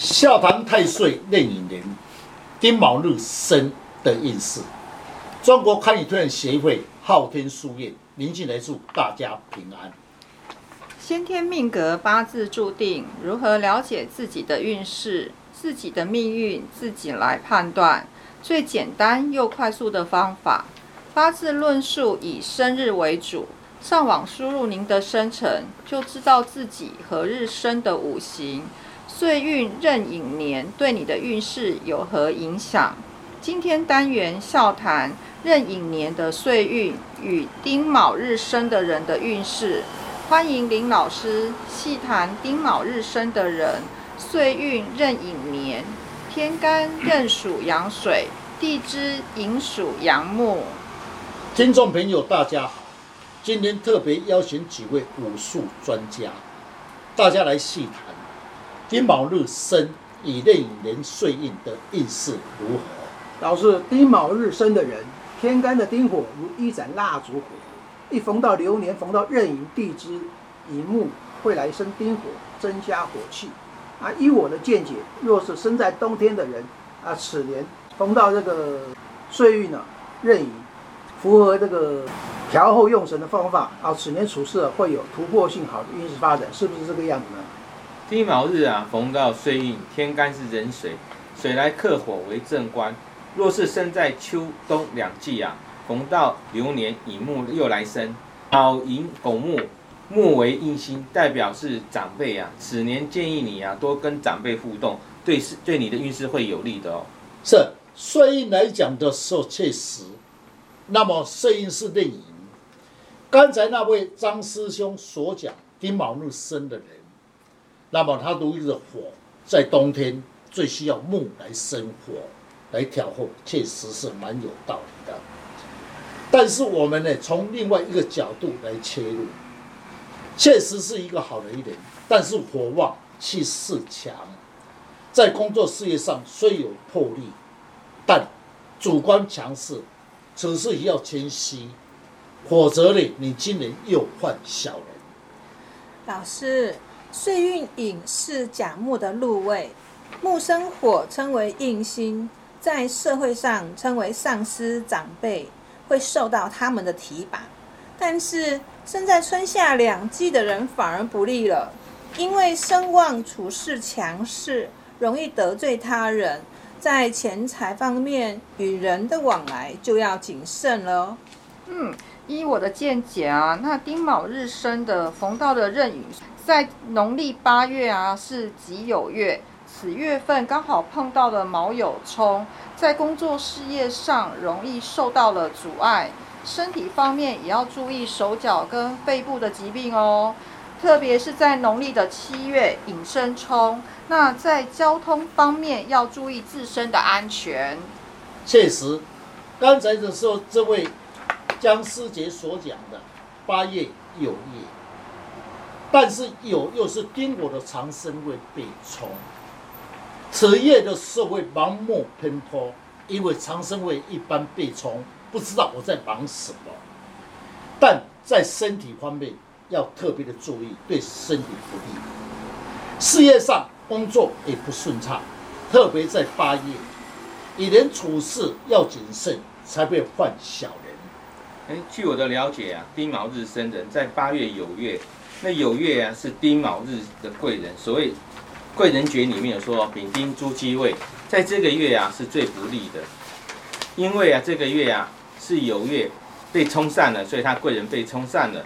下堂太岁壬寅年丁卯日生的运势。中国堪舆推演协会昊天书院林静来祝大家平安。先天命格八字注定，如何了解自己的运势、自己的命运，自己来判断。最简单又快速的方法，八字论述以生日为主。上网输入您的生辰，就知道自己何日生的五行、岁运、壬寅年对你的运势有何影响。今天单元笑谈壬寅年的岁运与丁卯日生的人的运势，欢迎林老师细谈丁卯日生的人岁运壬寅年，天干壬属阳水，地支寅属阳木。听众朋友，大家好。今天特别邀请几位武术专家，大家来细谈丁卯日生以壬寅年岁运的运势如何。老师，丁卯日生的人，天干的丁火如一盏蜡烛火，一逢到流年，逢到壬寅地支寅木，会来生丁火，增加火气。啊，依我的见解，若是生在冬天的人，啊，此年逢到这个岁运呢，壬寅，符合这个。调后用神的方法啊，此年处事会有突破性好的运势发展，是不是这个样子呢？丁卯日啊，逢到岁运，天干是壬水，水来克火为正官。若是生在秋冬两季啊，逢到流年乙木又来生，卯寅拱木，木为印星，代表是长辈啊。此年建议你啊，多跟长辈互动，对是对你的运势会有利的哦。是岁运来讲的时候确实，那么岁运是壬寅。刚才那位张师兄所讲丁卯日生的人，那么他如意的火在冬天最需要木来生火来调和，确实是蛮有道理的。但是我们呢，从另外一个角度来切入，确实是一个好的一点。但是火旺气势强，在工作事业上虽有魄力，但主观强势，此事要谦虚。否则呢，你今年又换小人。老师，岁运寅是甲木的禄位，木生火，称为印星，在社会上称为上司长辈，会受到他们的提拔。但是生在春夏两季的人反而不利了，因为声望处事强势，容易得罪他人，在钱财方面与人的往来就要谨慎了。嗯。依我的见解啊，那丁卯日生的逢到的壬寅，在农历八月啊是己酉月，此月份刚好碰到了卯酉冲，在工作事业上容易受到了阻碍，身体方面也要注意手脚跟肺部的疾病哦，特别是在农历的七月寅申冲，那在交通方面要注意自身的安全。确实，刚才的时候这位。江师杰所讲的八月酉月，但是有又是丁火的长生位被冲，此夜的社会盲目偏颇，因为长生位一般被冲，不知道我在忙什么。但在身体方面要特别的注意，对身体不利。事业上工作也不顺畅，特别在八月，与人处事要谨慎，才不会犯小人。据我的了解啊，丁卯日生人在八月有月，那酉月啊是丁卯日的贵人。所谓贵人诀里面有说丙丁朱鸡位，在这个月啊是最不利的，因为啊这个月啊是酉月被冲散了，所以他贵人被冲散了。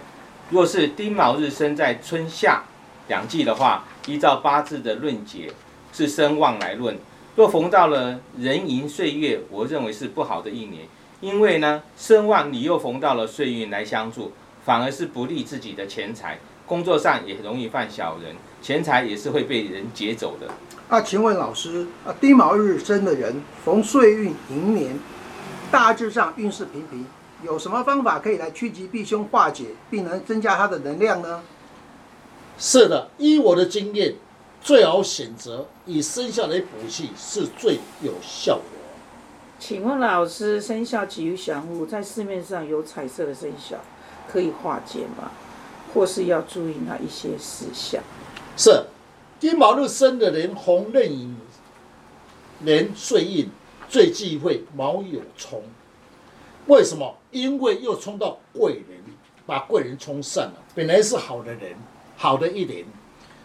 若是丁卯日生在春夏两季的话，依照八字的论解是生旺来论，若逢到了壬寅岁月，我认为是不好的一年。因为呢，身旺你又逢到了岁运来相助，反而是不利自己的钱财，工作上也容易犯小人，钱财也是会被人劫走的。啊，请问老师，啊，丁卯日生的人逢岁运迎年，大致上运势平平，有什么方法可以来趋吉避凶化解，并能增加他的能量呢？是的，依我的经验，最好选择以生肖来补气是最有效的。请问老师，生肖吉于祥物，在市面上有彩色的生肖可以化解吗？或是要注意哪一些事项？是，丁卯日生的人，红刃影连岁印最忌讳卯酉冲。为什么？因为又冲到贵人，把贵人冲散了。本来是好的人，好的一年，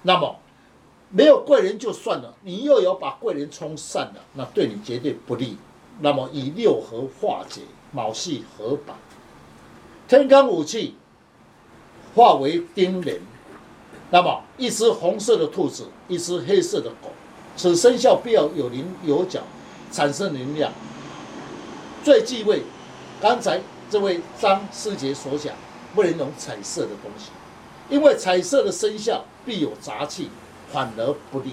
那么没有贵人就算了，你又有把贵人冲散了，那对你绝对不利。那么以六合化解，卯系合板，天干武器化为丁人。那么一只红色的兔子，一只黑色的狗，此生肖必要有棱有角，产生能量。最忌讳刚才这位张师姐所讲，不能用彩色的东西，因为彩色的生肖必有杂气，反而不利。